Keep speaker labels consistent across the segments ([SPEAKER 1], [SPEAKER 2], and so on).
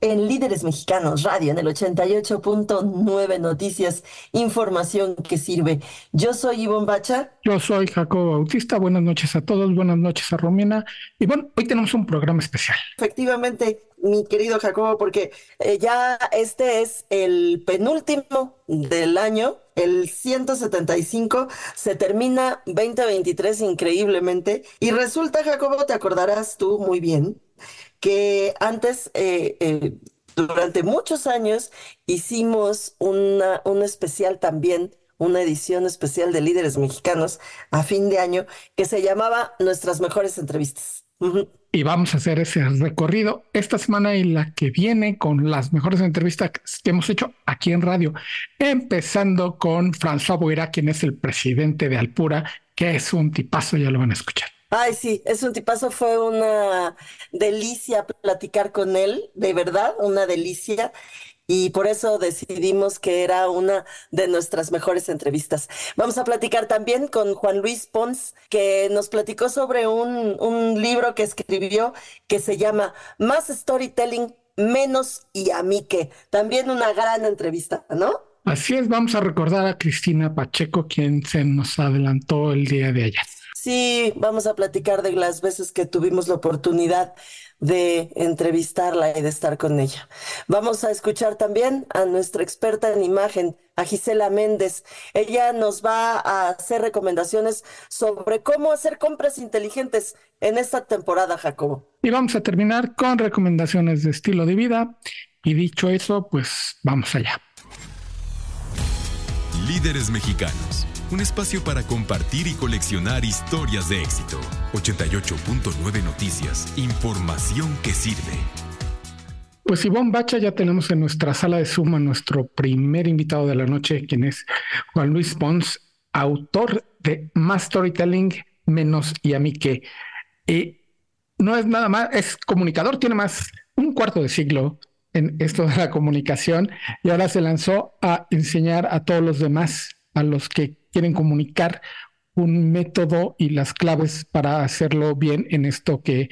[SPEAKER 1] en Líderes Mexicanos Radio, en el 88.9 Noticias, información que sirve. Yo soy Ivonne Bacha.
[SPEAKER 2] Yo soy Jacobo Bautista. Buenas noches a todos, buenas noches a Romina. Y bueno, hoy tenemos un programa especial.
[SPEAKER 1] Efectivamente, mi querido Jacobo, porque eh, ya este es el penúltimo del año, el 175, se termina 2023 increíblemente. Y resulta, Jacobo, te acordarás tú muy bien que antes, eh, eh, durante muchos años, hicimos una, un especial también, una edición especial de líderes mexicanos a fin de año que se llamaba Nuestras mejores entrevistas.
[SPEAKER 2] Y vamos a hacer ese recorrido esta semana y la que viene con las mejores entrevistas que hemos hecho aquí en radio. Empezando con François Boira, quien es el presidente de Alpura, que es un tipazo, ya lo van a escuchar.
[SPEAKER 1] Ay, sí, es un tipazo, fue una delicia platicar con él, de verdad, una delicia. Y por eso decidimos que era una de nuestras mejores entrevistas. Vamos a platicar también con Juan Luis Pons, que nos platicó sobre un, un libro que escribió que se llama Más Storytelling, Menos y a mí que. También una gran entrevista, ¿no?
[SPEAKER 2] Así es, vamos a recordar a Cristina Pacheco, quien se nos adelantó el día de ayer.
[SPEAKER 1] Sí, vamos a platicar de las veces que tuvimos la oportunidad de entrevistarla y de estar con ella. Vamos a escuchar también a nuestra experta en imagen, a Gisela Méndez. Ella nos va a hacer recomendaciones sobre cómo hacer compras inteligentes en esta temporada, Jacobo.
[SPEAKER 2] Y vamos a terminar con recomendaciones de estilo de vida. Y dicho eso, pues vamos allá.
[SPEAKER 3] Líderes Mexicanos. Un espacio para compartir y coleccionar historias de éxito. 88.9 Noticias. Información que sirve.
[SPEAKER 2] Pues Ivonne Bacha ya tenemos en nuestra sala de Zoom a nuestro primer invitado de la noche, quien es Juan Luis Pons, autor de Más Storytelling, Menos y a mí que. Y no es nada más, es comunicador, tiene más un cuarto de siglo en esto de la comunicación y ahora se lanzó a enseñar a todos los demás, a los que quieren comunicar un método y las claves para hacerlo bien en esto que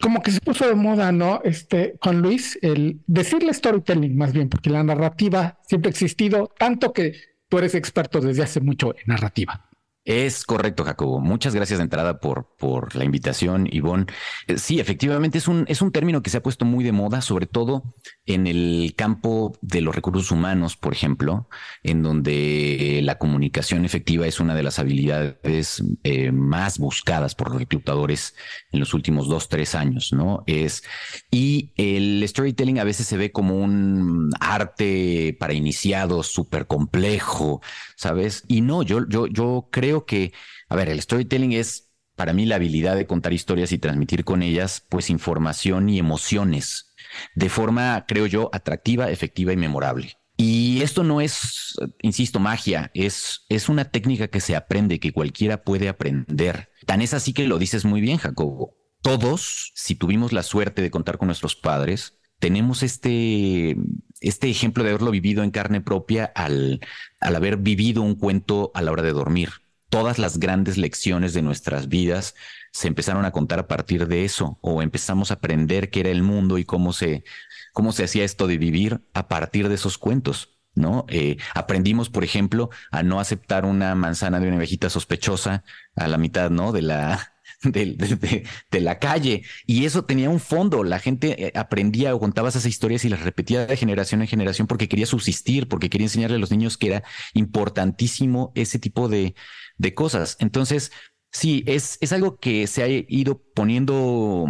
[SPEAKER 2] como que se puso de moda, ¿no? Este, Juan Luis, el decirle storytelling más bien, porque la narrativa siempre ha existido, tanto que tú eres experto desde hace mucho en narrativa.
[SPEAKER 4] Es correcto, Jacobo. Muchas gracias de entrada por, por la invitación, Ivonne. Eh, Sí, efectivamente es un, es un término que se ha puesto muy de moda, sobre todo en el campo de los recursos humanos, por ejemplo, en donde la comunicación efectiva es una de las habilidades eh, más buscadas por los reclutadores en los últimos dos, tres años, ¿no? Es, y el storytelling a veces se ve como un arte para iniciados súper complejo, ¿sabes? Y no, yo, yo, yo creo que, a ver, el storytelling es para mí la habilidad de contar historias y transmitir con ellas, pues, información y emociones de forma, creo yo, atractiva, efectiva y memorable. Y esto no es, insisto, magia, es, es una técnica que se aprende, que cualquiera puede aprender. Tan es así que lo dices muy bien, Jacobo. Todos, si tuvimos la suerte de contar con nuestros padres, tenemos este, este ejemplo de haberlo vivido en carne propia al, al haber vivido un cuento a la hora de dormir. Todas las grandes lecciones de nuestras vidas se empezaron a contar a partir de eso, o empezamos a aprender qué era el mundo y cómo se, cómo se hacía esto de vivir a partir de esos cuentos. ¿No? Eh, aprendimos, por ejemplo, a no aceptar una manzana de una viejita sospechosa a la mitad, ¿no? De la, de, de, la calle y eso tenía un fondo. La gente eh, aprendía o contaba esas historias y las repetía de generación en generación porque quería subsistir, porque quería enseñarle a los niños que era importantísimo ese tipo de, de cosas. Entonces, sí, es, es algo que se ha ido poniendo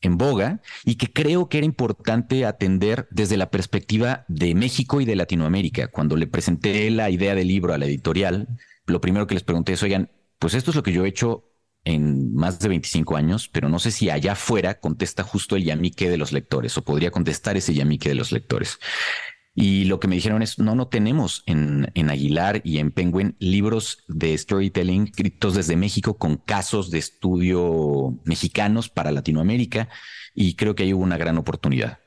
[SPEAKER 4] en boga y que creo que era importante atender desde la perspectiva de México y de Latinoamérica. Cuando le presenté la idea del libro a la editorial, lo primero que les pregunté es, oigan, pues esto es lo que yo he hecho en más de 25 años, pero no sé si allá afuera contesta justo el yamique de los lectores o podría contestar ese yamique de los lectores. Y lo que me dijeron es, no, no tenemos en, en Aguilar y en Penguin libros de storytelling escritos desde México con casos de estudio mexicanos para Latinoamérica y creo que ahí hubo una gran oportunidad.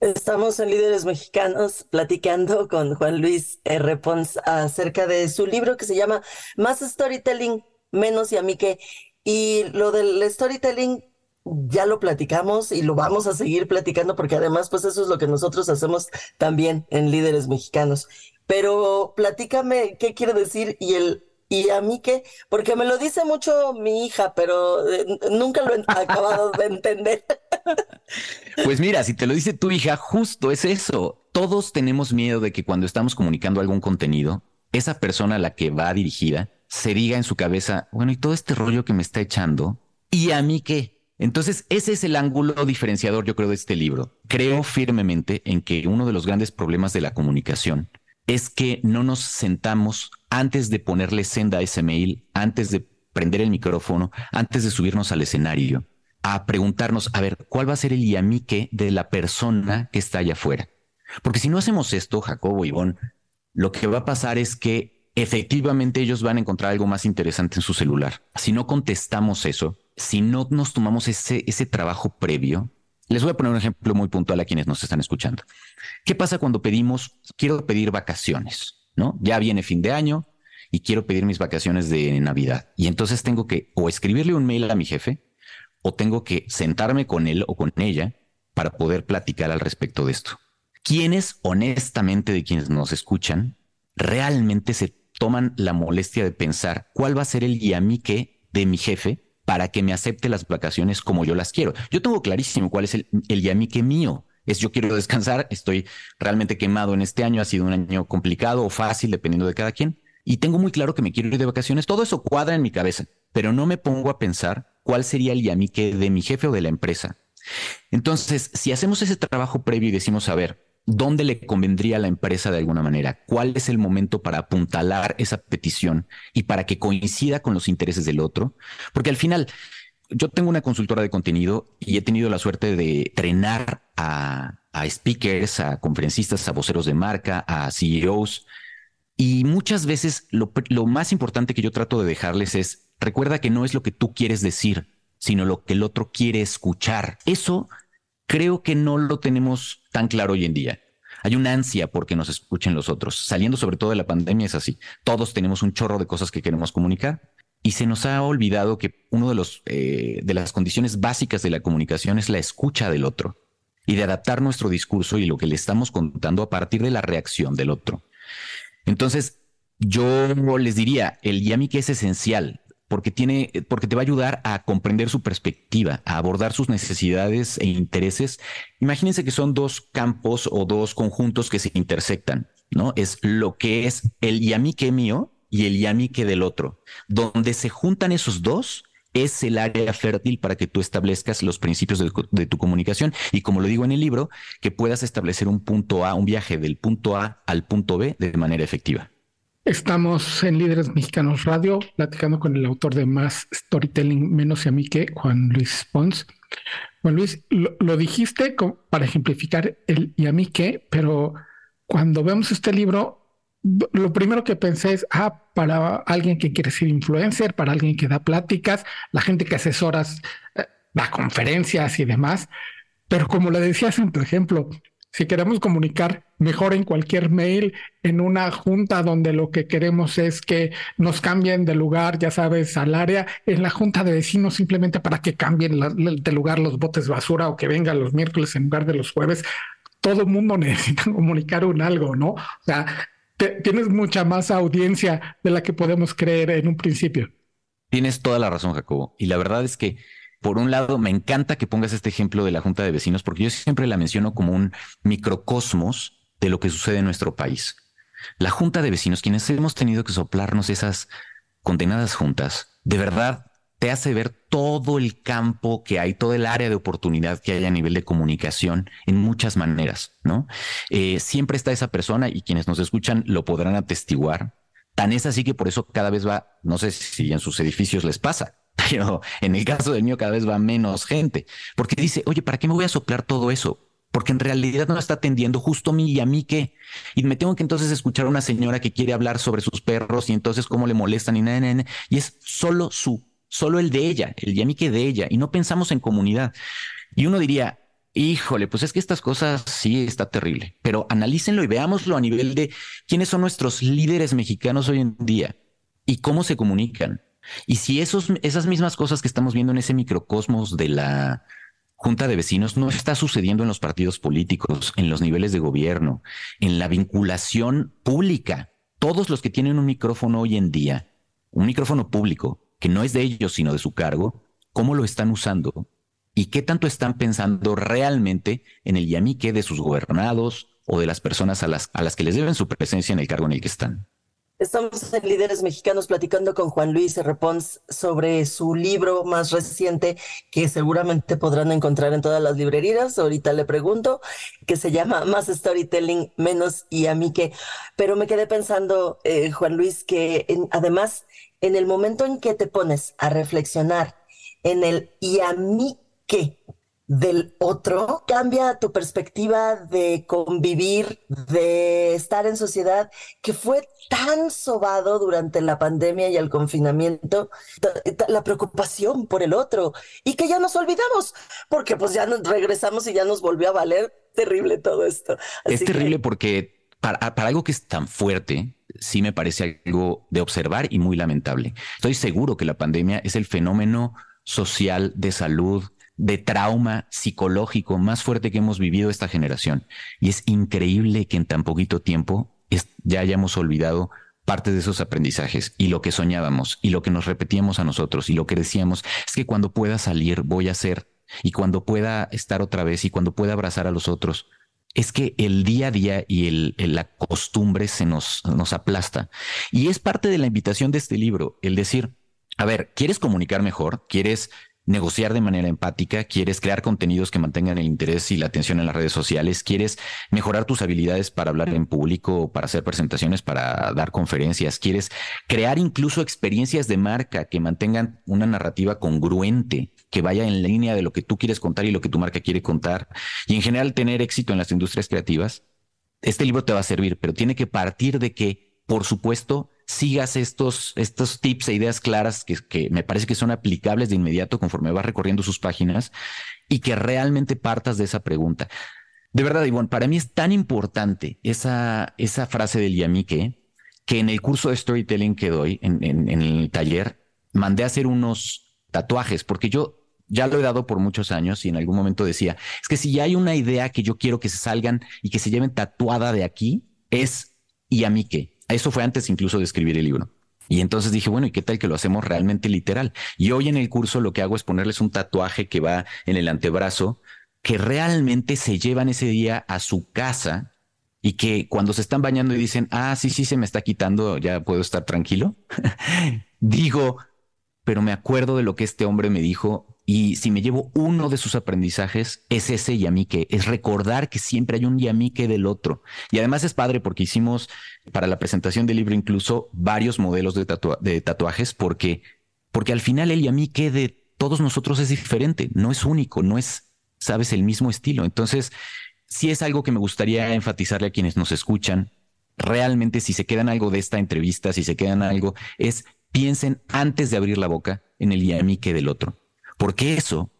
[SPEAKER 1] Estamos en Líderes Mexicanos platicando con Juan Luis R. Pons acerca de su libro que se llama Más Storytelling, menos y a mí que y lo del storytelling ya lo platicamos y lo vamos a seguir platicando porque además pues eso es lo que nosotros hacemos también en líderes mexicanos. Pero platícame qué quiere decir y el y a mí qué, porque me lo dice mucho mi hija, pero eh, nunca lo he acabado de entender.
[SPEAKER 4] Pues mira, si te lo dice tu hija, justo es eso. Todos tenemos miedo de que cuando estamos comunicando algún contenido, esa persona a la que va dirigida se diga en su cabeza, bueno, y todo este rollo que me está echando, ¿y a mí qué? Entonces, ese es el ángulo diferenciador, yo creo, de este libro. Creo firmemente en que uno de los grandes problemas de la comunicación es que no nos sentamos antes de ponerle senda a ese mail, antes de prender el micrófono, antes de subirnos al escenario, a preguntarnos, a ver, ¿cuál va a ser el yamique de la persona que está allá afuera? Porque si no hacemos esto, Jacobo y Ivonne, lo que va a pasar es que efectivamente ellos van a encontrar algo más interesante en su celular. Si no contestamos eso, si no nos tomamos ese, ese trabajo previo, les voy a poner un ejemplo muy puntual a quienes nos están escuchando. ¿Qué pasa cuando pedimos, quiero pedir vacaciones, ¿no? Ya viene fin de año y quiero pedir mis vacaciones de Navidad. Y entonces tengo que o escribirle un mail a mi jefe o tengo que sentarme con él o con ella para poder platicar al respecto de esto. ¿Quiénes honestamente de quienes nos escuchan realmente se toman la molestia de pensar cuál va a ser el yamique de mi jefe para que me acepte las vacaciones como yo las quiero. Yo tengo clarísimo cuál es el, el yamique mío. Es yo quiero descansar, estoy realmente quemado en este año, ha sido un año complicado o fácil, dependiendo de cada quien. Y tengo muy claro que me quiero ir de vacaciones. Todo eso cuadra en mi cabeza, pero no me pongo a pensar cuál sería el yamique de mi jefe o de la empresa. Entonces, si hacemos ese trabajo previo y decimos, a ver, dónde le convendría a la empresa de alguna manera, cuál es el momento para apuntalar esa petición y para que coincida con los intereses del otro, porque al final yo tengo una consultora de contenido y he tenido la suerte de entrenar a, speakers, a conferencistas, a voceros de marca, a CEOs. Y muchas veces lo, lo más importante que yo trato de dejarles es, recuerda que no es lo que tú quieres decir, sino lo que el otro quiere escuchar. Eso creo que no lo tenemos tan claro hoy en día. Hay una ansia porque nos escuchen los otros. Saliendo sobre todo de la pandemia es así. Todos tenemos un chorro de cosas que queremos comunicar y se nos ha olvidado que uno de eh, de las condiciones básicas de la comunicación es la escucha del otro y de adaptar nuestro discurso y lo que le estamos contando a partir de la reacción del otro. Entonces, yo les diría, el yami que es esencial, porque tiene, porque te va a ayudar a comprender su perspectiva, a abordar sus necesidades e intereses. Imagínense que son dos campos o dos conjuntos que se intersectan, ¿no? Es lo que es el yamique mío y el yamique del otro. Donde se juntan esos dos es el área fértil para que tú establezcas los principios de, tu comunicación y como lo digo en el libro, que puedas establecer un punto A, un viaje del punto A al punto B de manera efectiva.
[SPEAKER 2] Estamos en Líderes Mexicanos Radio, platicando con el autor de Más Storytelling, menos y a mí que, Juan Luis Pons. Juan Luis, lo, dijiste para ejemplificar el y a mí qué, pero cuando vemos este libro, lo primero que pensé es, ah, para alguien que quiere ser influencer, para alguien que da pláticas, la gente que asesoras, eh, da conferencias y demás. Pero como le decías en tu ejemplo, si queremos comunicar mejor en cualquier mail, en una junta donde lo que queremos es que nos cambien de lugar, ya sabes, al área, en la junta de vecinos simplemente para que cambien de lugar los botes basura o que vengan los miércoles en lugar de los jueves. Todo mundo necesita comunicar un algo, ¿no? O sea, tienes mucha más audiencia de la que podemos creer en un principio.
[SPEAKER 4] Tienes toda la razón, Jacobo. Y la verdad es que, por un lado, me encanta que pongas este ejemplo de la Junta de Vecinos, porque yo siempre la menciono como un microcosmos de lo que sucede en nuestro país. La Junta de Vecinos, quienes hemos tenido que soplarnos esas condenadas juntas, de verdad te hace ver todo el campo que hay, todo el área de oportunidad que hay a nivel de comunicación en muchas maneras, ¿no? Eh, siempre está esa persona y quienes nos escuchan lo podrán atestiguar. Tan es así que por eso cada vez va, no sé si en sus edificios les pasa, pero en el caso del mío cada vez va menos gente, porque dice, oye, ¿para qué me voy a soplar todo eso? porque en realidad no está atendiendo justo a mí y a mí qué. Y me tengo que entonces escuchar a una señora que quiere hablar sobre sus perros y entonces cómo le molestan y nada, nada, nada. Y es solo su, solo el de ella, el y a mí que de ella. Y no pensamos en comunidad. Y uno diría, híjole, pues es que estas cosas sí está terrible, pero analícenlo y veámoslo a nivel de quiénes son nuestros líderes mexicanos hoy en día y cómo se comunican. Y si esos, esas mismas cosas que estamos viendo en ese microcosmos de la, junta de vecinos no está sucediendo en los partidos políticos, en los niveles de gobierno, en la vinculación pública. Todos los que tienen un micrófono hoy en día, un micrófono público, que no es de ellos, sino de su cargo, ¿cómo lo están usando? ¿Y qué tanto están pensando realmente en el yamique de sus gobernados o de las personas a las, a las que les deben su presencia en el cargo en el que están?
[SPEAKER 1] Estamos en Líderes Mexicanos platicando con Juan Luis R. Pons sobre su libro más reciente que seguramente podrán encontrar en todas las librerías. Ahorita le pregunto, que se llama Más Storytelling, Menos y. Pero me quedé pensando, eh, Juan Luis, que además en el momento en que te pones a reflexionar en el y a mí qué, del otro, cambia tu perspectiva de convivir, de estar en sociedad, que fue tan sobado durante la pandemia y el confinamiento, la preocupación por el otro, y que ya nos olvidamos, porque pues ya nos regresamos y ya nos volvió a valer terrible todo esto.
[SPEAKER 4] es terrible porque para, para algo que es tan fuerte, sí me parece algo de observar y muy lamentable. Estoy seguro que la pandemia es el fenómeno social de salud de trauma psicológico más fuerte que hemos vivido esta generación. Y es increíble que en tan poquito tiempo ya hayamos olvidado parte de esos aprendizajes y lo que soñábamos y lo que nos repetíamos a nosotros y lo que decíamos es que cuando pueda salir voy a ser y cuando pueda estar otra vez y cuando pueda abrazar a los otros. Es que el día a día y el, la costumbre se nos, nos aplasta. Y es parte de la invitación de este libro, el decir, a ver, ¿quieres comunicar mejor? ¿Quieres negociar de manera empática, quieres crear contenidos que mantengan el interés y la atención en las redes sociales, quieres mejorar tus habilidades para hablar en público, para hacer presentaciones, para dar conferencias, quieres crear incluso experiencias de marca que mantengan una narrativa congruente, que vaya en línea de lo que tú quieres contar y lo que tu marca quiere contar, y en general tener éxito en las industrias creativas. Este libro te va a servir, pero tiene que partir de que, por supuesto, sigas estos, estos tips e ideas claras que, que me parece que son aplicables de inmediato conforme vas recorriendo sus páginas y que realmente partas de esa pregunta. De verdad, Ivonne, para mí es tan importante esa, esa frase del Yamique que en el curso de storytelling que doy, en, en, el taller, mandé a hacer unos tatuajes, porque yo ya lo he dado por muchos años y en algún momento decía, es que si ya hay una idea que yo quiero que se salgan y que se lleven tatuada de aquí, es Yamique. Eso fue antes incluso de escribir el libro. Y entonces dije, bueno, ¿y qué tal que lo hacemos realmente literal? Y hoy en el curso lo que hago es ponerles un tatuaje que va en el antebrazo, que realmente se llevan ese día a su casa y que cuando se están bañando y dicen, ah, sí, sí, se me está quitando, ya puedo estar tranquilo. Digo, pero me acuerdo de lo que este hombre me dijo y si me llevo uno de sus aprendizajes, es ese yamique, es recordar que siempre hay un yamique del otro. Y además es padre porque hicimos para la presentación del libro incluso varios modelos de, tatuajes porque, porque al final el yamique de todos nosotros es diferente, no es único, no es, sabes, el mismo estilo. Entonces, si es algo que me gustaría enfatizarle a quienes nos escuchan. Realmente, si se quedan algo de esta entrevista, si se quedan algo, es piensen antes de abrir la boca en el yamique del otro porque eso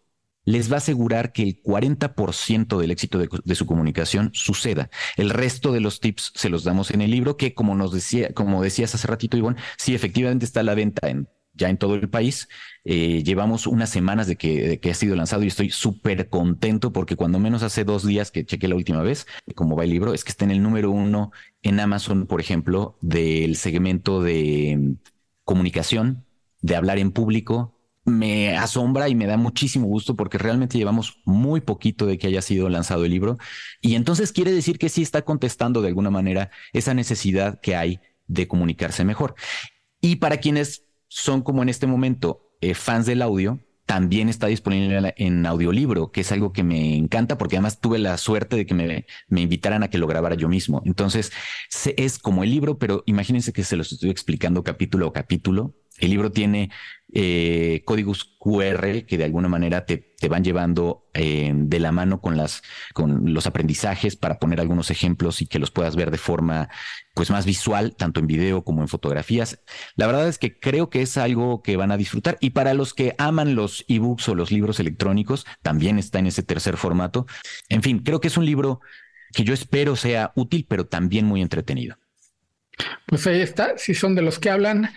[SPEAKER 4] les va a asegurar que el 40% del éxito de, su comunicación suceda. El resto de los tips se los damos en el libro, que como nos decía, como decías hace ratito, Ivonne, sí, efectivamente está a la venta en, ya en todo el país. Eh, llevamos unas semanas de que, ha sido lanzado y estoy súper contento porque cuando menos hace dos días que chequé la última vez cómo va el libro, es que está en el número uno en Amazon, por ejemplo, del segmento de comunicación de hablar en público, me asombra y me da muchísimo gusto porque realmente llevamos muy poquito de que haya sido lanzado el libro y entonces quiere decir que sí está contestando de alguna manera esa necesidad que hay de comunicarse mejor. Y para quienes son como en este momento eh, fans del audio, también está disponible en audiolibro, que es algo que me encanta porque además tuve la suerte de que me, me invitaran a que lo grabara yo mismo. Entonces es como el libro, pero imagínense que se los estoy explicando capítulo a capítulo. El libro tiene eh, códigos QR que de alguna manera te, te van llevando eh, de la mano con las con los aprendizajes para poner algunos ejemplos y que los puedas ver de forma pues más visual tanto en video como en fotografías. La verdad es que creo que es algo que van a disfrutar y para los que aman los ebooks o los libros electrónicos también está en ese tercer formato. En fin, creo que es un libro que yo espero sea útil pero también muy entretenido.
[SPEAKER 2] Pues ahí está, si son de los que hablan,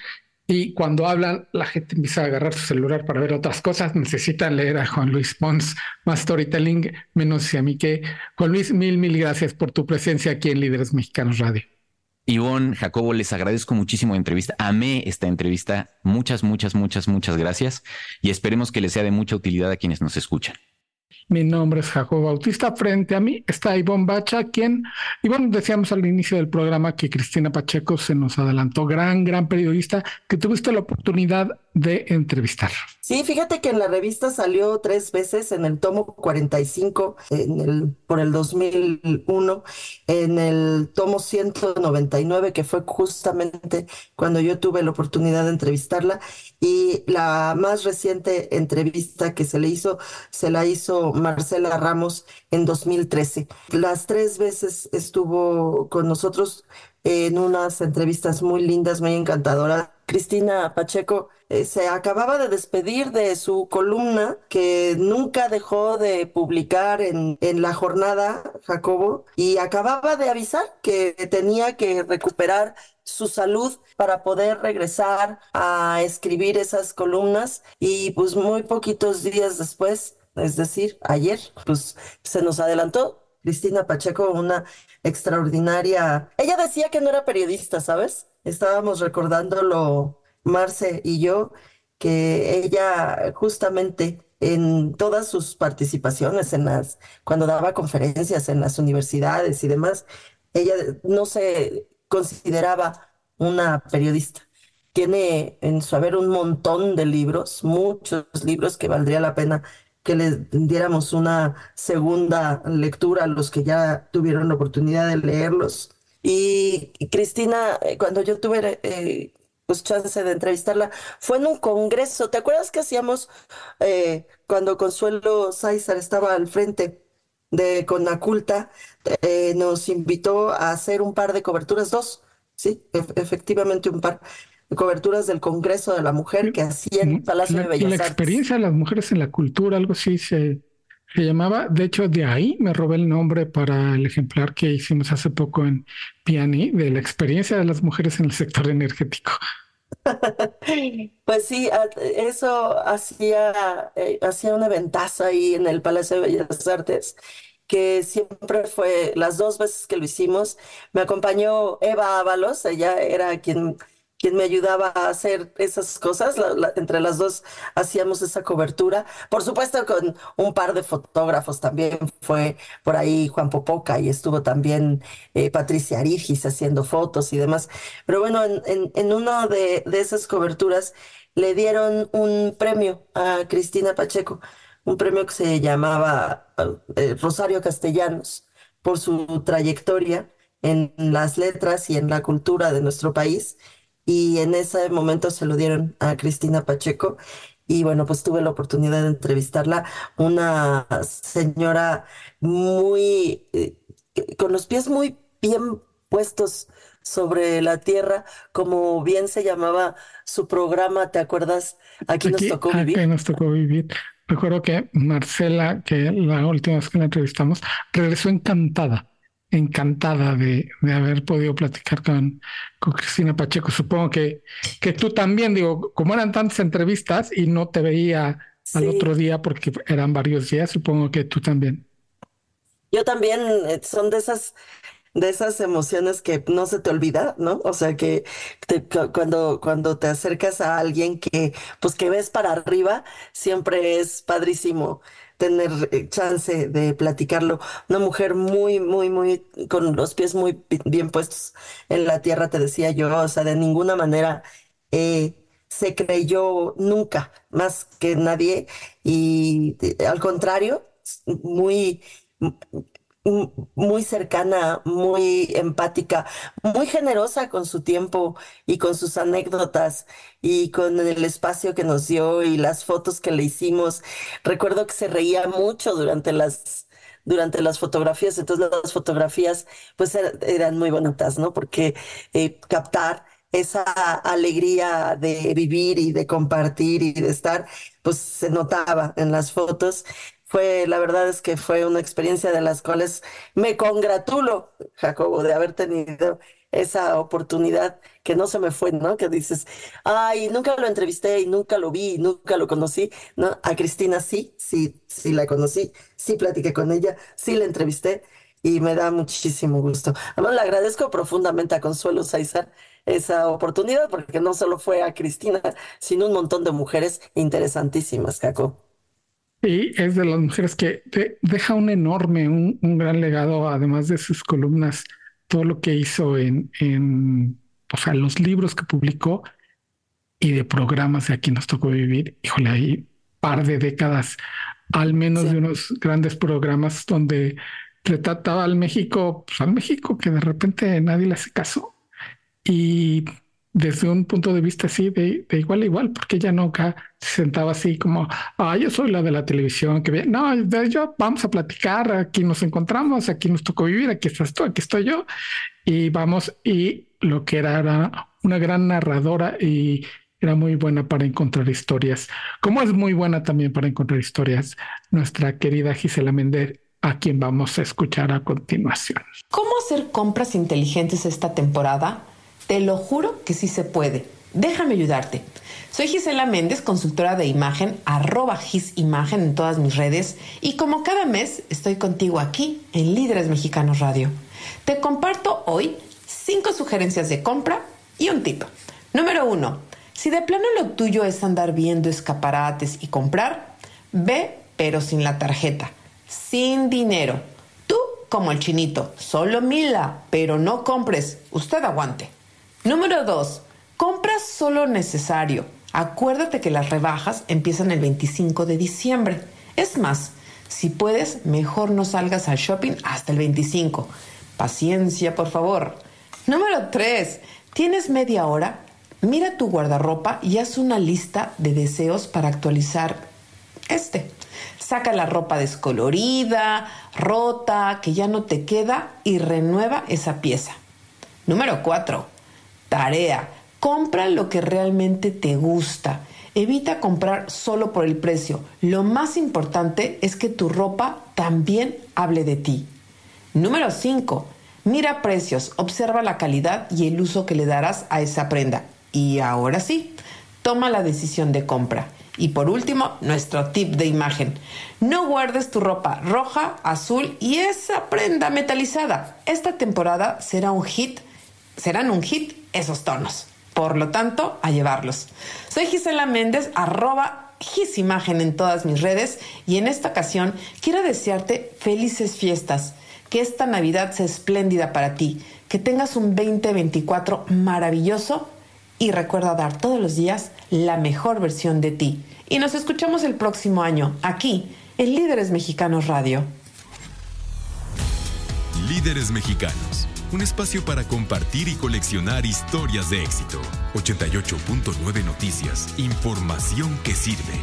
[SPEAKER 2] y cuando hablan, la gente empieza a agarrar su celular para ver otras cosas. Necesitan leer a Juan Luis Pons, más storytelling, menos y a mí que. Juan Luis, mil, mil gracias por tu presencia aquí en Líderes Mexicanos Radio.
[SPEAKER 4] Ivonne, Jacobo, les agradezco muchísimo la entrevista. Amé esta entrevista. Muchas, muchas, muchas, muchas gracias. Y esperemos que les sea de mucha utilidad a quienes nos escuchan.
[SPEAKER 2] Mi nombre es Jacobo Bautista. Frente a mí está Ivonne Bacha, quien, Ivonne, decíamos al inicio del programa que Cristina Pacheco se nos adelantó, gran, gran periodista, que tuviste la oportunidad de entrevistar.
[SPEAKER 1] Sí, fíjate que en la revista salió tres veces, en el tomo 45, en el, por el 2001, en el tomo 199, que fue justamente cuando yo tuve la oportunidad de entrevistarla, y la más reciente entrevista que se le hizo, se la hizo Marcela Ramos en 2013. Las tres veces estuvo con nosotros en unas entrevistas muy lindas, muy encantadoras. Cristina Pacheco eh, se acababa de despedir de su columna que nunca dejó de publicar en, en la jornada, Jacobo, y acababa de avisar que tenía que recuperar su salud para poder regresar a escribir esas columnas y pues muy poquitos días después, es decir, ayer, pues se nos adelantó Cristina Pacheco, una extraordinaria. Ella decía que no era periodista, ¿sabes? Estábamos recordándolo Marce y yo, que ella justamente en todas sus participaciones, en las, cuando daba conferencias en las universidades y demás, ella no se consideraba una periodista. Tiene en su haber un montón de libros, muchos libros que valdría la pena que le diéramos una segunda lectura a los que ya tuvieron la oportunidad de leerlos. Y Cristina, eh, cuando yo tuve eh, pues chance de entrevistarla, fue en un congreso. ¿Te acuerdas que hacíamos eh, cuando Consuelo César estaba al frente de Conaculta? Eh, nos invitó a hacer un par de coberturas, dos, sí, efectivamente un par coberturas del Congreso de la Mujer que hacía en el Palacio de Bellas
[SPEAKER 2] Artes. La experiencia de las mujeres en la cultura, algo así se, se llamaba. De hecho, de ahí me robé el nombre para el ejemplar que hicimos hace poco en Piani, de la experiencia de las mujeres en el sector energético.
[SPEAKER 1] Pues sí, eso hacía, eh, hacía una ventaza ahí en el Palacio de Bellas Artes que siempre fue las dos veces que lo hicimos. Me acompañó Eva Ábalos, ella era quien quien me ayudaba a hacer esas cosas. entre las dos hacíamos esa cobertura. Por supuesto, con un par de fotógrafos también fue por ahí Juan Popoca y estuvo también eh, Patricia Arigis haciendo fotos y demás. Pero bueno, en, en, una de, esas coberturas le dieron un premio a Cristina Pacheco, un premio que se llamaba eh, Rosario Castellanos por su trayectoria en las letras y en la cultura de nuestro país y en ese momento se lo dieron a Cristina Pacheco y bueno, pues tuve la oportunidad de entrevistarla, una señora muy, eh, con los pies muy bien puestos sobre la tierra, como bien se llamaba su programa, ¿te acuerdas? Aquí, nos tocó vivir.
[SPEAKER 2] Aquí nos tocó vivir. Recuerdo que Marcela, que la última vez que la entrevistamos, regresó encantada encantada de, de, haber podido platicar con, con Cristina Pacheco. Supongo que, que tú también, digo, como eran tantas entrevistas y no te veía al otro día porque eran varios días, supongo que tú también.
[SPEAKER 1] Yo también, eh, son de esas de esas emociones que no se te olvida, ¿no? O sea, que cuando, cuando te acercas a alguien que, pues que ves para arriba, siempre es padrísimo tener eh, chance de platicarlo. Una mujer muy, muy, muy, con los pies muy bien puestos en la tierra, te decía yo, o sea, de ninguna manera eh, se creyó nunca más que nadie y eh, al contrario, muy muy cercana, muy empática, muy generosa con su tiempo y con sus anécdotas y con el espacio que nos dio y las fotos que le hicimos. Recuerdo que se reía mucho durante las durante las fotografías, entonces las fotografías pues er, eran muy bonitas, ¿no? Porque eh, captar esa alegría de vivir y de compartir y de estar, pues se notaba en las fotos fue, la verdad es que fue una experiencia de las cuales me congratulo, Jacobo, de haber tenido esa oportunidad que no se me fue, ¿no? Que dices, ay, nunca lo entrevisté y nunca lo vi, y nunca lo conocí, ¿no? A Cristina sí, sí, sí la conocí, sí platiqué con ella, sí la entrevisté y me da muchísimo gusto. Además, le agradezco profundamente a Consuelo Saizar esa oportunidad porque no solo fue a Cristina, sino un montón de mujeres interesantísimas, Jacobo.
[SPEAKER 2] Y es de las mujeres que deja un enorme, un, gran legado, además de sus columnas, todo lo que hizo en, en, o sea, los libros que publicó y de programas de aquí nos tocó vivir. Híjole, hay par de décadas, al menos de unos grandes programas donde retrataba al México, pues al México que de repente nadie le hace caso. Y desde un punto de vista así de, igual a igual, porque ella nunca se sentaba así como, ah, yo soy la de la televisión, que bien, no, yo vamos a platicar, aquí nos encontramos, aquí nos tocó vivir, aquí estás tú, aquí estoy yo, y vamos, y lo que era, era una gran narradora y era muy buena para encontrar historias, como es muy buena también para encontrar historias nuestra querida Gisela Méndez, a quien vamos a escuchar a continuación.
[SPEAKER 5] ¿Cómo hacer compras inteligentes esta temporada? Te lo juro que sí se puede. Déjame ayudarte. Soy Gisela Méndez, consultora de imagen, arroba gisimagen en todas mis redes y como cada mes estoy contigo aquí en Líderes Mexicanos Radio. Te comparto hoy cinco sugerencias de compra y un tip. Número uno, si de plano lo tuyo es andar viendo escaparates y comprar, ve pero sin la tarjeta, sin dinero. Tú como el chinito, solo mila, pero no compres, usted aguante. Número 2. Compra solo necesario. Acuérdate que las rebajas empiezan el 25 de diciembre. Es más, si puedes, mejor no salgas al shopping hasta el 25. Paciencia, por favor. Número 3. ¿Tienes media hora? Mira tu guardarropa y haz una lista de deseos para actualizar este. Saca la ropa descolorida, rota, que ya no te queda y renueva esa pieza. Número 4 Tarea. Compra lo que realmente te gusta. Evita comprar solo por el precio. Lo más importante es que tu ropa también hable de ti. Número 5. Mira precios, observa la calidad y el uso que le darás a esa prenda. Y ahora sí, toma la decisión de compra. Y por último, nuestro tip de imagen. No guardes tu ropa roja, azul y esa prenda metalizada. Esta temporada será un hit, serán un hit esos tonos. Por lo tanto, a llevarlos. Soy Gisela Méndez, arroba gisimagen en todas mis redes y en esta ocasión quiero desearte felices fiestas, que esta Navidad sea espléndida para ti, que tengas un 2024 maravilloso y recuerda dar todos los días la mejor versión de ti. Y nos escuchamos el próximo año aquí en Líderes Mexicanos Radio.
[SPEAKER 3] Líderes Mexicanos un espacio para compartir y coleccionar historias de éxito. 88.9 Noticias, información que sirve.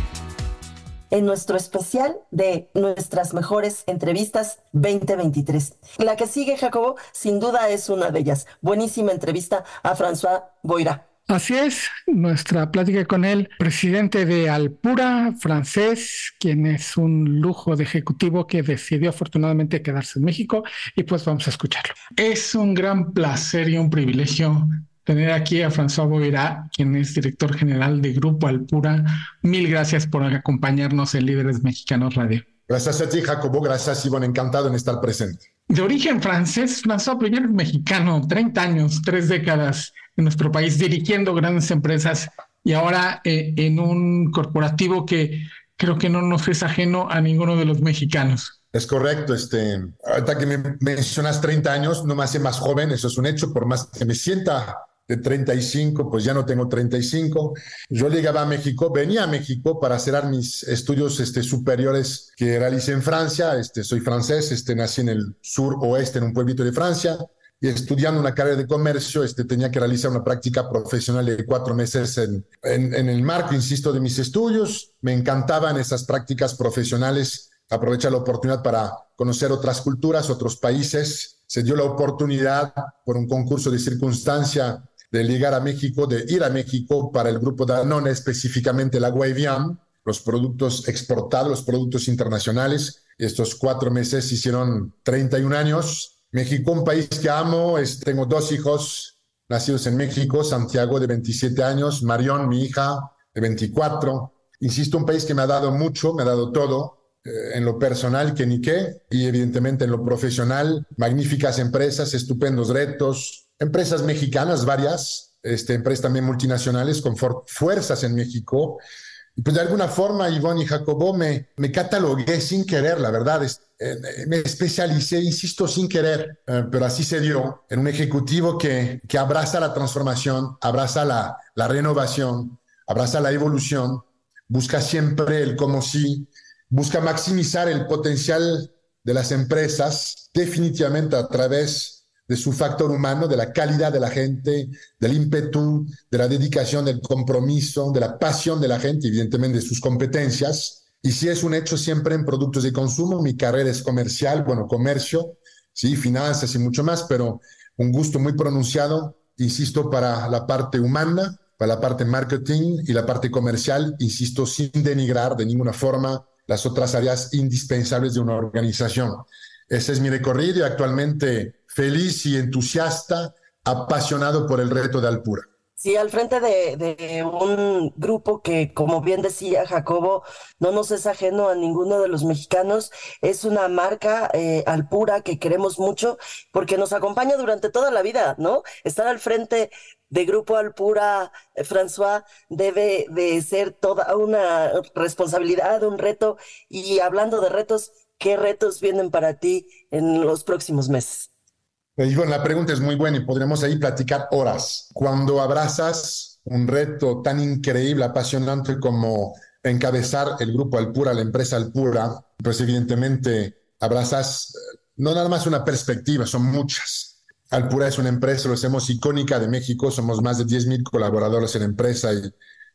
[SPEAKER 1] En nuestro especial de nuestras mejores entrevistas 2023. La que sigue, Jacobo, sin duda es una de ellas. Buenísima entrevista a François Boira.
[SPEAKER 2] Así es, nuestra plática con él, presidente de Alpura, francés, quien es un lujo de ejecutivo que decidió afortunadamente quedarse en México y pues vamos a escucharlo. Es un gran placer y un privilegio tener aquí a François Boirá, quien es director general de Grupo Alpura. Mil gracias por acompañarnos en Líderes Mexicanos Radio.
[SPEAKER 6] Gracias a ti, Jacobo. Gracias, Ivonne. Encantado en estar presente.
[SPEAKER 2] de origen francés, François primero mexicano, 30 años, tres décadas en nuestro país dirigiendo grandes empresas y ahora eh, en un corporativo que creo que no nos es ajeno a ninguno de los mexicanos.
[SPEAKER 6] Es correcto, este, ahorita que me mencionas 30 años, no me hace más joven, eso es un hecho, por más que me sienta de 35, pues ya no tengo 35. Yo llegaba a México, venía a México para hacer mis estudios este, superiores que realicé en Francia. Este, soy francés, este, nací en el sur oeste, en un pueblito de Francia. Estudiando una carrera de comercio, este, tenía que realizar una práctica profesional de cuatro meses en, en, en el marco, insisto, de mis estudios. Me encantaban esas prácticas profesionales, aprovechar la oportunidad para conocer otras culturas, otros países. Se dio la oportunidad por un concurso de circunstancia de llegar a México, de ir a México para el grupo Danone, específicamente la Guayviam, los productos exportados, los productos internacionales. Estos cuatro meses hicieron 31 años. México, un país que amo, es, tengo dos hijos nacidos en México, Santiago de 27 años, Marión, mi hija, de 24. Insisto, un país que me ha dado mucho, me ha dado todo, eh, en lo personal que ni qué, y evidentemente en lo profesional, magníficas empresas, estupendos retos, empresas mexicanas, varias, este, empresas también multinacionales con fuerzas en México. Y pues de alguna forma, Ivonne y Jacobo me, me catalogué sin querer, la verdad. Eh, me especialicé, insisto, sin querer, eh, pero así se dio, en un ejecutivo que, que abraza la transformación, abraza la, la renovación, abraza la evolución, busca siempre el como si, busca maximizar el potencial de las empresas, definitivamente a través de su factor humano, de la calidad de la gente, del ímpetu, de la dedicación, del compromiso, de la pasión de la gente, evidentemente de sus competencias. Y si es un hecho siempre en productos de consumo, mi carrera es comercial, bueno, comercio, sí, finanzas y mucho más, pero un gusto muy pronunciado, insisto, para la parte humana, para la parte marketing y la parte comercial, insisto, sin denigrar de ninguna forma las otras áreas indispensables de una organización. Ese es mi recorrido y actualmente feliz y entusiasta, apasionado por el reto de Alpura.
[SPEAKER 1] Sí, al frente de, un grupo que, como bien decía Jacobo, no nos es ajeno a ninguno de los mexicanos, es una marca eh, Alpura que queremos mucho porque nos acompaña durante toda la vida, ¿no? Estar al frente de Grupo Alpura, eh, François, debe de ser toda una responsabilidad, un reto. Y hablando de retos, ¿qué retos vienen para ti en los próximos meses?
[SPEAKER 6] La pregunta es muy buena y podremos ahí platicar horas. Cuando abrazas un reto tan increíble, apasionante como encabezar el grupo Alpura, la empresa Alpura, pues evidentemente abrazas eh, no nada más una perspectiva, son muchas. Alpura es una empresa, lo hacemos icónica de México, somos más de 10.000 colaboradores en la empresa y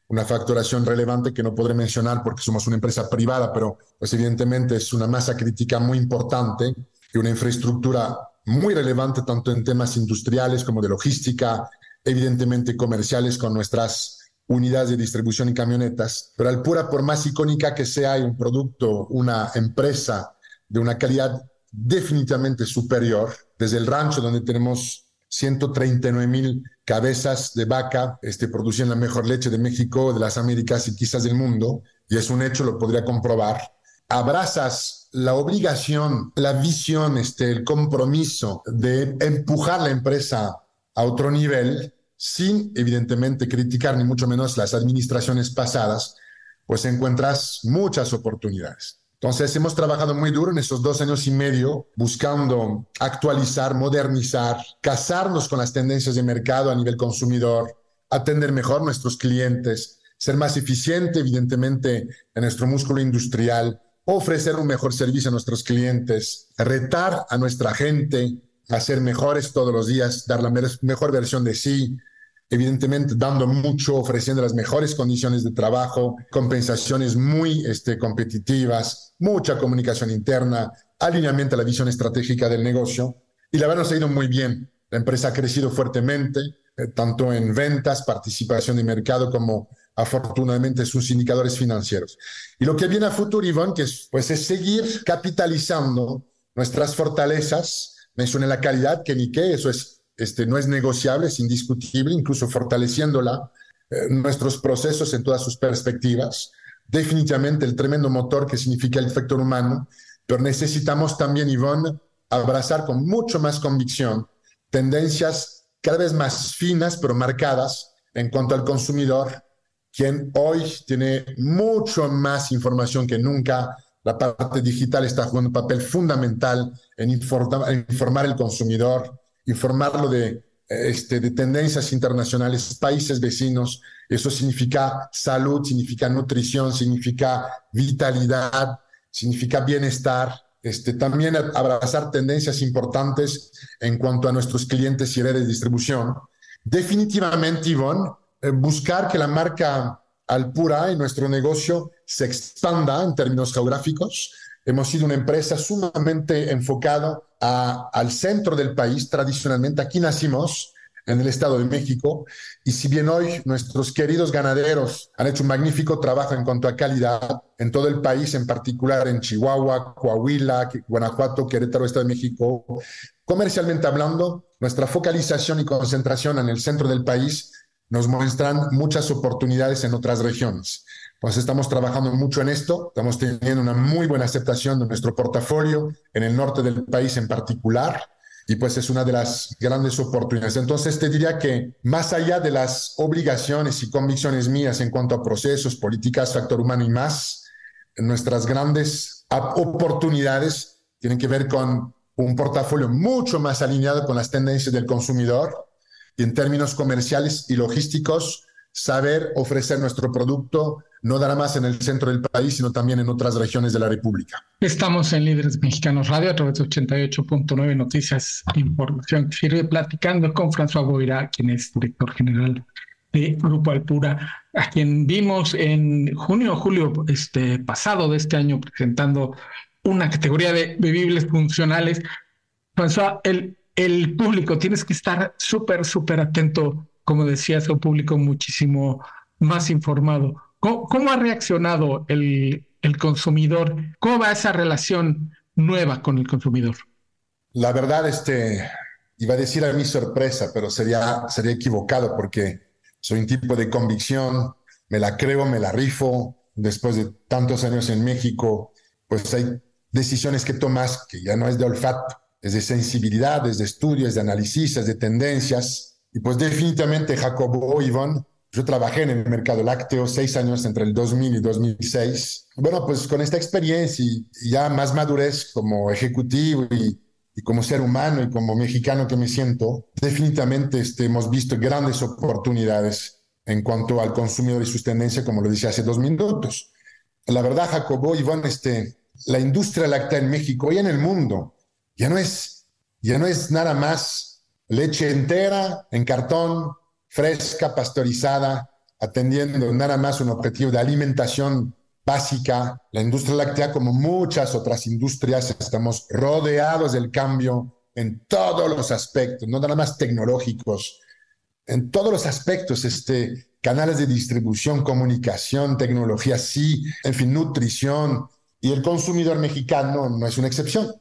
[SPEAKER 6] una facturación relevante que no podré mencionar porque somos una empresa privada, pero pues evidentemente es una masa crítica muy importante y una infraestructura muy relevante tanto en temas industriales como de logística, evidentemente comerciales con nuestras unidades de distribución y camionetas, pero Alpura, por más icónica que sea, un producto, una empresa de una calidad definitivamente superior, desde el rancho donde tenemos 139 mil cabezas de vaca, este, producen la mejor leche de México, de las Américas y quizás del mundo, y es un hecho, lo podría comprobar. Abrazas la obligación, la visión, este, el compromiso de empujar la empresa a otro nivel, sin evidentemente criticar ni mucho menos las administraciones pasadas, pues encuentras muchas oportunidades. Entonces hemos trabajado muy duro en esos dos años y medio buscando actualizar, modernizar, casarnos con las tendencias de mercado a nivel consumidor, atender mejor nuestros clientes, ser más eficiente evidentemente en nuestro músculo industrial, ofrecer un mejor servicio a nuestros clientes, retar a nuestra gente a ser mejores todos los días, dar la mejor versión de sí, evidentemente dando mucho, ofreciendo las mejores condiciones de trabajo, compensaciones muy este, competitivas, mucha comunicación interna, alineamiento a la visión estratégica del negocio. Y la verdad nos ha ido muy bien. La empresa ha crecido fuertemente, eh, tanto en ventas, participación de mercado como afortunadamente sus indicadores financieros. Y lo que viene a futuro, Iván, que es, pues, es seguir capitalizando nuestras fortalezas. Mencioné la calidad, que ni qué, eso es, este, no es negociable, es indiscutible, incluso fortaleciéndola, eh, nuestros procesos en todas sus perspectivas. Definitivamente el tremendo motor que significa el factor humano, pero necesitamos también, Iván, abrazar con mucho más convicción tendencias cada vez más finas pero marcadas en cuanto al consumidor, quien hoy tiene mucho más información que nunca. La parte digital está jugando un papel fundamental en, informar, al consumidor, informarlo de, este, de tendencias internacionales, países vecinos. Eso significa salud, significa nutrición, significa vitalidad, significa bienestar. Este, también abrazar tendencias importantes en cuanto a nuestros clientes y redes de distribución. Definitivamente, Ivonne, buscar que la marca Alpura y nuestro negocio se expanda en términos geográficos. Hemos sido una empresa sumamente enfocada al centro del país. Tradicionalmente aquí nacimos, en el Estado de México, y si bien hoy nuestros queridos ganaderos han hecho un magnífico trabajo en cuanto a calidad en todo el país, en particular en Chihuahua, Coahuila, Guanajuato, Querétaro, Estado de México, comercialmente hablando, nuestra focalización y concentración en el centro del país nos muestran muchas oportunidades en otras regiones. Pues estamos trabajando mucho en esto, estamos teniendo una muy buena aceptación de nuestro portafolio en el norte del país en particular y pues es una de las grandes oportunidades. Entonces te diría que más allá de las obligaciones y convicciones mías en cuanto a procesos, políticas, factor humano y más, nuestras grandes oportunidades tienen que ver con un portafolio mucho más alineado con las tendencias del consumidor y en términos comerciales y logísticos, saber ofrecer nuestro producto no dará más en el centro del país, sino también en otras regiones de la República.
[SPEAKER 2] Estamos en Líderes Mexicanos Radio a través de 88.9 Noticias, Información que sirve platicando con François Boira, quien es director general de Grupo Alpura, a quien vimos en junio o julio este, pasado de este año presentando una categoría de bebibles funcionales. François, el, el público, tienes que estar súper, súper atento, como decías, un público muchísimo más informado ¿Cómo, ha reaccionado el, el, consumidor? ¿Cómo va esa relación nueva con el consumidor?
[SPEAKER 6] La verdad, este, iba a decir a mi sorpresa, pero sería, sería equivocado porque soy un tipo de convicción, me la creo, me la rifo. Después de tantos años en México, pues hay decisiones que tomas que ya no es de olfato, es de sensibilidad, es de análisis, de tendencias. Y pues definitivamente Jacobo Ivonne yo trabajé en el mercado lácteo seis años entre el 2000 y 2006. Bueno, pues con esta experiencia y, ya más madurez como ejecutivo y, como ser humano y como mexicano que me siento, definitivamente este, hemos visto grandes oportunidades en cuanto al consumidor y sus tendencias, como lo dije hace dos minutos. La verdad, Jacobo, Iván, este, la industria láctea en México y en el mundo ya no es, ya no es nada más leche entera en cartón, fresca, pasteurizada, atendiendo nada más un objetivo de alimentación básica. La industria láctea, como muchas otras industrias, estamos rodeados del cambio en todos los aspectos, no nada más tecnológicos, en todos los aspectos, este, canales de distribución, comunicación, tecnología, sí, en fin, nutrición, y el consumidor mexicano no es una excepción.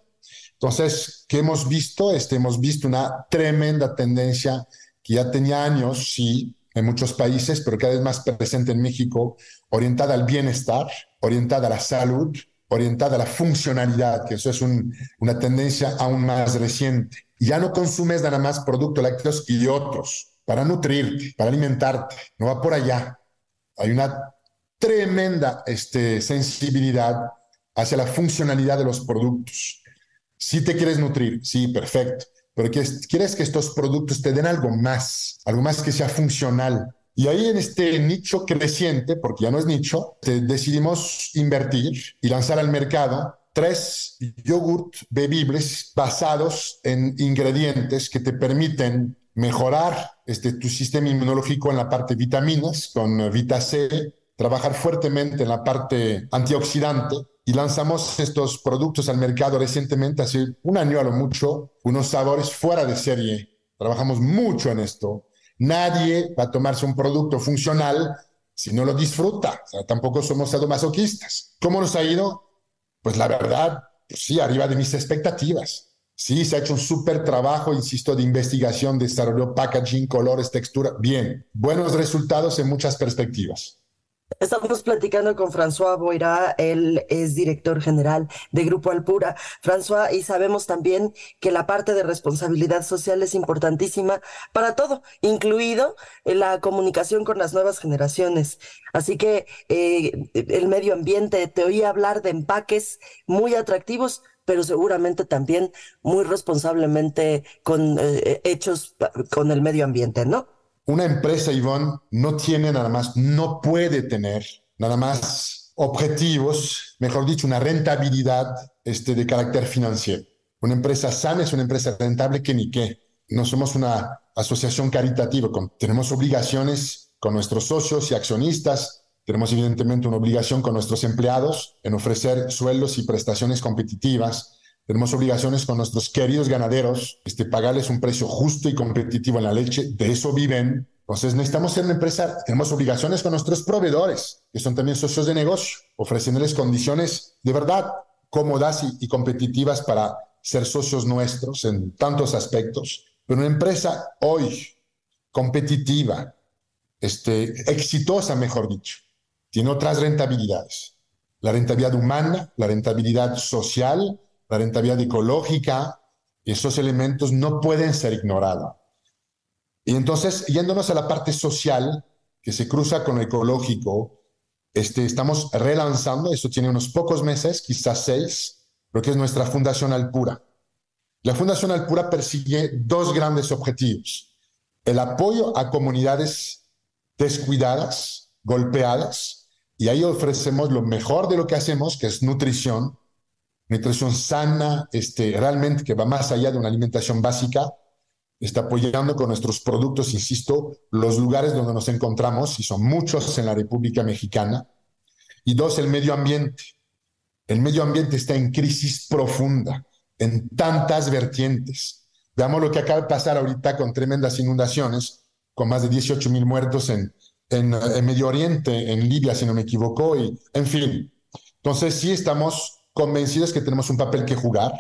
[SPEAKER 6] Entonces, ¿qué hemos visto? Este, hemos visto una tremenda tendencia que ya tenía años, sí, en muchos países, pero cada vez más presente en México, orientada al bienestar, orientada a la salud, orientada a la funcionalidad, que eso es una tendencia aún más reciente. Ya no consumes nada más productos lácteos y otros para nutrirte, para alimentarte, no va por allá. Hay una tremenda este, sensibilidad hacia la funcionalidad de los productos. Si te quieres nutrir, sí, perfecto pero quieres que estos productos te den algo más, algo más que sea funcional. Y ahí en este nicho creciente, porque ya no es nicho, decidimos invertir y lanzar al mercado tres yogurt bebibles basados en ingredientes que te permiten mejorar este, tu sistema inmunológico en la parte de vitaminas, con Vita C, trabajar fuertemente en la parte antioxidante y lanzamos estos productos al mercado recientemente, hace un año a lo mucho, unos sabores fuera de serie. Trabajamos mucho en esto. Nadie va a tomarse un producto funcional si no lo disfruta. Tampoco somos sadomasoquistas. ¿Cómo nos ha ido? Pues la verdad, pues sí, arriba de mis expectativas. Sí, se ha hecho un súper trabajo, insisto, de investigación, desarrollo, packaging, colores, textura. Bien, buenos resultados en muchas perspectivas.
[SPEAKER 1] Estamos platicando con François Boira, él es director general de Grupo Alpura. François, y sabemos también que la parte de responsabilidad social es importantísima para todo, incluido la comunicación con las nuevas generaciones. Así que eh, el medio ambiente, te oí hablar de empaques muy atractivos, pero seguramente también muy responsablemente con eh, hechos con el medio ambiente, ¿no?
[SPEAKER 6] Una empresa, Ivonne, no tiene nada más, no puede tener nada más objetivos, mejor dicho, una rentabilidad este, de carácter financiero. Una empresa sana es una empresa rentable que ni qué. No somos una asociación caritativa, tenemos obligaciones con nuestros socios y accionistas, tenemos evidentemente una obligación con nuestros empleados en ofrecer sueldos y prestaciones competitivas, tenemos obligaciones con nuestros queridos ganaderos, este, pagarles un precio justo y competitivo en la leche, de eso viven. Entonces necesitamos ser una empresa, tenemos obligaciones con nuestros proveedores, que son también socios de negocio, ofreciéndoles condiciones de verdad cómodas y, y competitivas para ser socios nuestros en tantos aspectos. Pero una empresa hoy competitiva, este, exitosa, mejor dicho, tiene otras rentabilidades. La rentabilidad humana, la rentabilidad social, la rentabilidad ecológica, esos elementos no pueden ser ignorados. Y entonces, yéndonos a la parte social, que se cruza con lo ecológico, este, estamos relanzando, eso tiene unos pocos meses, quizás seis, lo que es nuestra Fundación Alpura. La Fundación Alpura persigue dos grandes objetivos. El apoyo a comunidades descuidadas, golpeadas, y ahí ofrecemos lo mejor de lo que hacemos, que es nutrición, nutrición sana, este, realmente que va más allá de una alimentación básica, está apoyando con nuestros productos, insisto, los lugares donde nos encontramos, y son muchos en la República Mexicana. Y dos, el medio ambiente. El medio ambiente está en crisis profunda, en tantas vertientes. Veamos lo que acaba de pasar ahorita con tremendas inundaciones, con más de 18 mil muertos en, en, en Medio Oriente, en Libia, si no me equivoco, y en fin. Entonces sí estamos convencidos que tenemos un papel que jugar,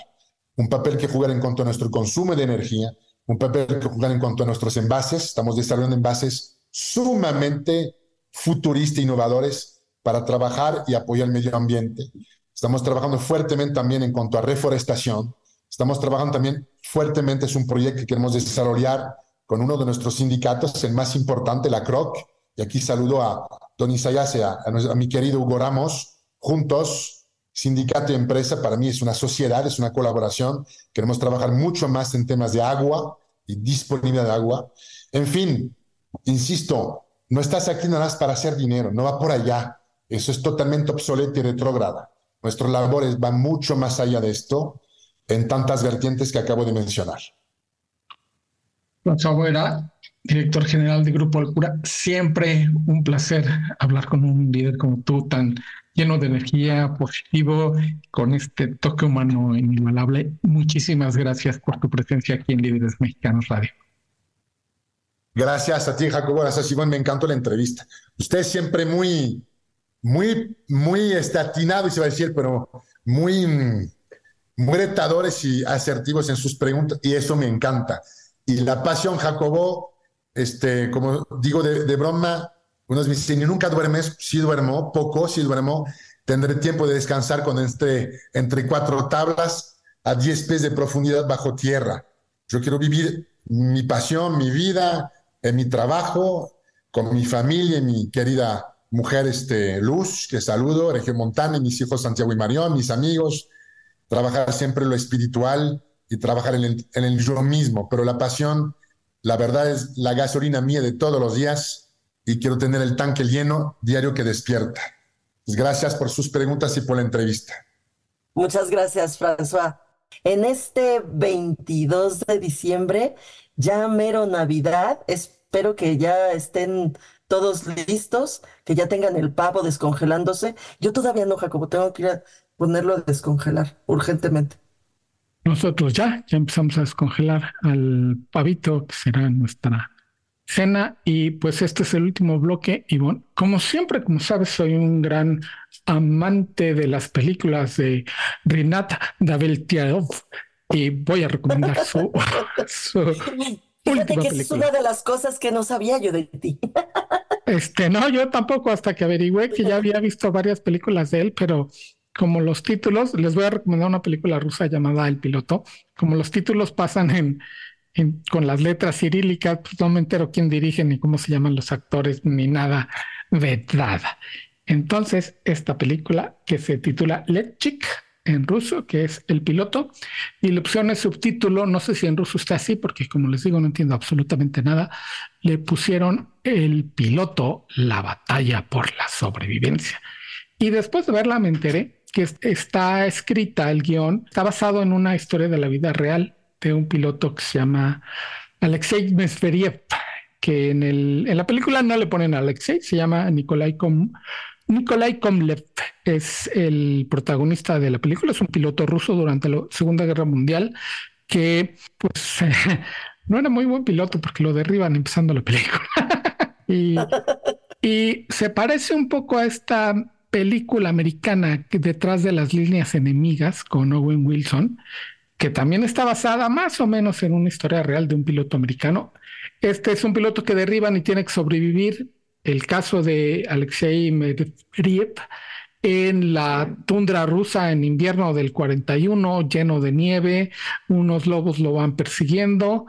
[SPEAKER 6] un papel que jugar en cuanto a nuestro consumo de energía, un papel que jugar en cuanto a nuestros envases. Estamos desarrollando envases sumamente futuristas e innovadores para trabajar y apoyar el medio ambiente. Estamos trabajando fuertemente también en cuanto a reforestación. Estamos trabajando también fuertemente, es un proyecto que queremos desarrollar con uno de nuestros sindicatos, el más importante, la CROC. Y aquí saludo a Don Isayas a, a mi querido Hugo Ramos. Juntos sindicato y empresa para mí es una sociedad, es una colaboración. Queremos trabajar mucho más en temas de agua y disponibilidad de agua. En fin, insisto, no estás aquí nada más para hacer dinero, no va por allá. Eso es totalmente obsoleto y retrógrada. Nuestros labores van mucho más allá de esto en tantas vertientes que acabo de mencionar.
[SPEAKER 2] Abuela, director general de Grupo Alcura, siempre un placer hablar con un líder como tú, tan lleno de energía, positivo, con este toque humano inigualable. Muchísimas gracias por tu presencia aquí en Líderes Mexicanos Radio.
[SPEAKER 6] Gracias a ti, Jacobo. Gracias, Iván. Me encantó la entrevista. Usted siempre muy, muy, muy este, atinado, y se va a decir, pero muy, muy retadores y asertivos en sus preguntas, y eso me encanta. Y la pasión, Jacobo, este, como digo de broma, unos me dicen, nunca duermes? Sí duermo, poco, sí duermo. Tendré tiempo de descansar con este, entre cuatro tablas a 10 pies de profundidad bajo tierra. Yo quiero vivir mi pasión, mi vida, en mi trabajo, con mi familia y mi querida mujer este, Luz, que saludo, Región Montana, mis hijos Santiago y Marión, mis amigos, trabajar siempre lo espiritual y trabajar en el, en el yo mismo. Pero la pasión, la verdad es la gasolina mía de todos los días y quiero tener el tanque lleno diario que despierta. Pues gracias por sus preguntas y por la entrevista.
[SPEAKER 1] Muchas gracias, François. En este 22 de diciembre, ya mero Navidad, espero que ya estén todos listos, que ya tengan el pavo descongelándose. Yo todavía no, Jacobo, tengo que ir a ponerlo a descongelar urgentemente.
[SPEAKER 2] Nosotros ya, ya empezamos a descongelar al pavito, que será nuestra cena y pues este es el último bloque. Y bueno, como siempre, como sabes, soy un gran amante de las películas de Rinat Daveltiarov y voy a recomendar su,
[SPEAKER 1] Fíjate que es una de las cosas que no sabía yo de ti.
[SPEAKER 2] Este, no, yo tampoco, hasta que averigüé que ya había visto varias películas de él, pero como los títulos, les voy a recomendar una película rusa llamada El Piloto. Como los títulos pasan en, con las letras cirílicas, pues no me entero quién dirige ni cómo se llaman los actores ni nada de nada. Entonces, esta película que se titula Letchik en ruso, que es el piloto, y la opción es subtítulo, no sé si en ruso está así, porque como les digo, no entiendo absolutamente nada, le pusieron el piloto, la batalla por la sobrevivencia. Y después de verla me enteré que está escrita el guion, está basado en una historia de la vida real de un piloto que se llama Alexei Mesveriev, que en, el, en la película no le ponen Alexei, se llama Nikolai Kom, Nikolai Komlev es el protagonista de la película, es un piloto ruso durante la Segunda Guerra Mundial que pues no era muy buen piloto porque lo derriban empezando la película. y, y se parece un poco a esta película americana que detrás de las líneas enemigas con Owen Wilson, que también está basada más o menos en una historia real de un piloto americano. Este es un piloto que derriban y tiene que sobrevivir. El caso de Alexei Medvedev en la tundra rusa en invierno del 41, lleno de nieve, unos lobos lo van persiguiendo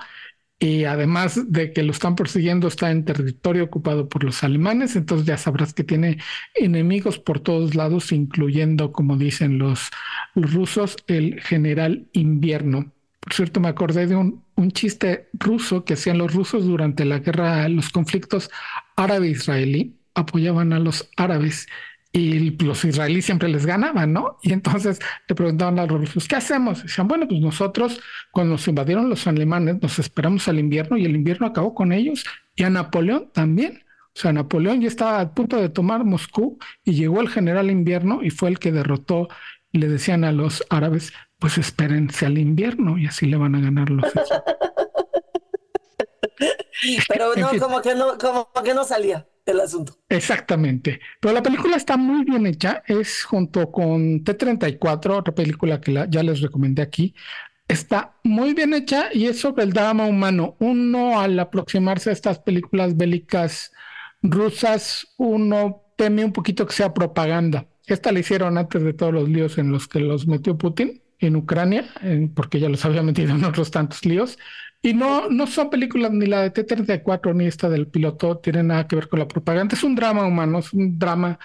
[SPEAKER 2] y además de que lo están persiguiendo está en territorio ocupado por los alemanes, entonces ya sabrás que tiene enemigos por todos lados, incluyendo, como dicen los, rusos, el general invierno. Por cierto, me acordé de un, un chiste ruso que hacían los rusos durante la guerra, los conflictos árabe-israelí, apoyaban a los árabes y los israelíes siempre les ganaban, ¿no? Y entonces le preguntaban a los rusos, ¿qué hacemos? Y decían, bueno, pues nosotros cuando nos invadieron los alemanes nos esperamos al invierno y el invierno acabó con ellos y a Napoleón también. O sea, Napoleón ya estaba a punto de tomar Moscú y llegó el general invierno y fue el que derrotó y le decían a los árabes, pues espérense al invierno y así le van a ganar los
[SPEAKER 1] Pero no, como que no, como que no salía el asunto.
[SPEAKER 2] Exactamente. Pero la película está muy bien hecha. Es junto con T-34, otra película que ya les recomendé aquí. Está muy bien hecha y es sobre el drama humano. Uno, al aproximarse a estas películas bélicas rusas, uno teme un poquito que sea propaganda. Esta la hicieron antes de todos los líos en los que los metió Putin en Ucrania, porque ya los había metido en otros tantos líos. Y no, no son películas ni la de T-34 ni esta del piloto, tienen nada que ver con la propaganda. Es un drama humano, es un drama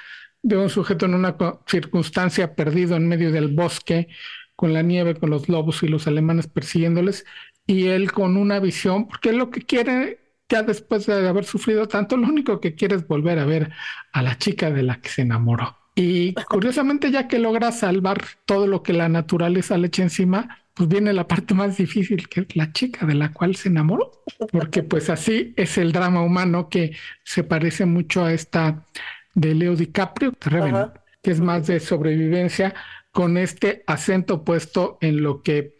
[SPEAKER 2] de un sujeto en una circunstancia perdido en medio del bosque, con la nieve, con los lobos y los alemanes persiguiéndoles, y él con una visión, porque lo que quiere, ya después de haber sufrido tanto, lo único que quiere es volver a ver a la chica de la que se enamoró. Y curiosamente, ya que logra salvar todo lo que la naturaleza le echa encima, pues viene la parte más difícil, que es la chica de la cual se enamoró, porque pues así es el drama humano que se parece mucho a esta de Leo DiCaprio, que es más de sobrevivencia, con este acento puesto en lo que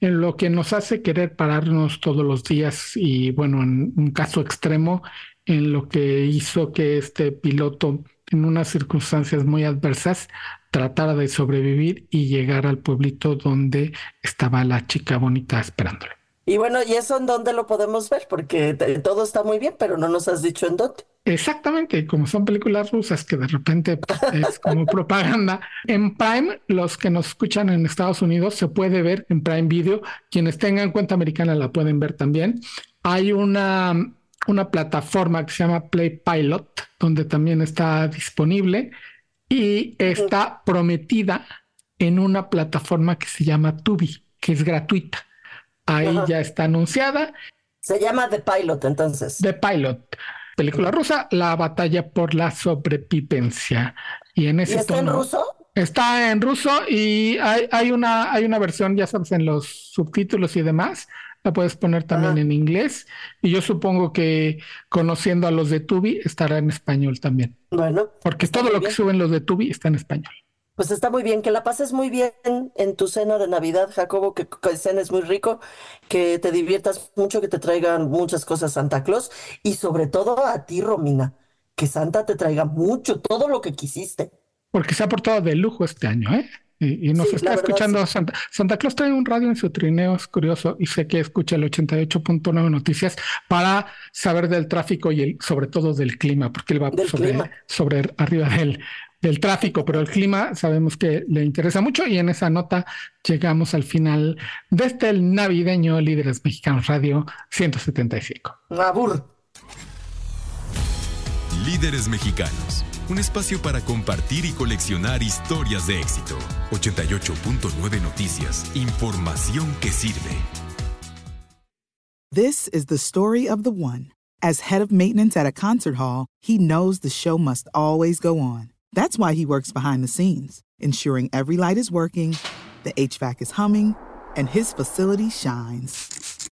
[SPEAKER 2] en lo que nos hace querer pararnos todos los días y bueno, en un caso extremo, en lo que hizo que este piloto en unas circunstancias muy adversas tratara de sobrevivir y llegar al pueblito donde estaba la chica bonita esperándole.
[SPEAKER 1] Y bueno, ¿y eso en dónde lo podemos ver? Porque todo está muy bien, pero no nos has dicho en dónde.
[SPEAKER 2] Exactamente, como son películas rusas que de repente es como propaganda. En Prime, los que nos escuchan en Estados Unidos se puede ver en Prime Video. Quienes tengan cuenta americana la pueden ver también. Hay una una plataforma que se llama Play Pilot, donde también está disponible y está prometida en una plataforma que se llama Tubi, que es gratuita. Ahí ya está anunciada.
[SPEAKER 1] Se llama The Pilot, entonces.
[SPEAKER 2] The Pilot. Película rusa, La batalla por la sobrevivencia. Y en ese
[SPEAKER 1] está en ruso?
[SPEAKER 2] Está en ruso y hay, hay, una, hay una versión, ya sabes, en los subtítulos y demás, la puedes poner también en inglés y yo supongo que conociendo a los de Tubi estará en español también.
[SPEAKER 1] Bueno.
[SPEAKER 2] Porque todo lo que suben los de Tubi está en español.
[SPEAKER 1] Pues está muy bien, que la pases muy bien en tu cena de Navidad, Jacobo, que, que cenes muy rico, que te diviertas mucho, que te traigan muchas cosas Santa Claus y sobre todo a ti, Romina, que Santa te traiga mucho, todo lo que quisiste.
[SPEAKER 2] Porque se ha portado de lujo este año, ¿eh? Y, nos está escuchando Santa, Santa Claus trae un radio en su trineo, es curioso, y sé que escucha el 88.9 Noticias para saber del tráfico y el, sobre todo del clima, porque él va sobre, sobre arriba del, del tráfico, pero el clima sabemos que le interesa mucho y en esa nota llegamos al final de este el navideño Líderes Mexicanos Radio 175.
[SPEAKER 1] Abur.
[SPEAKER 3] Líderes Mexicanos, un espacio para compartir y coleccionar historias de éxito. 88.9 Noticias, información que sirve.
[SPEAKER 7] This is the story of the one. As head of maintenance at a concert hall, he knows the show must always go on. That's why he works behind the scenes, ensuring every light is working, the HVAC is humming, and his facility shines.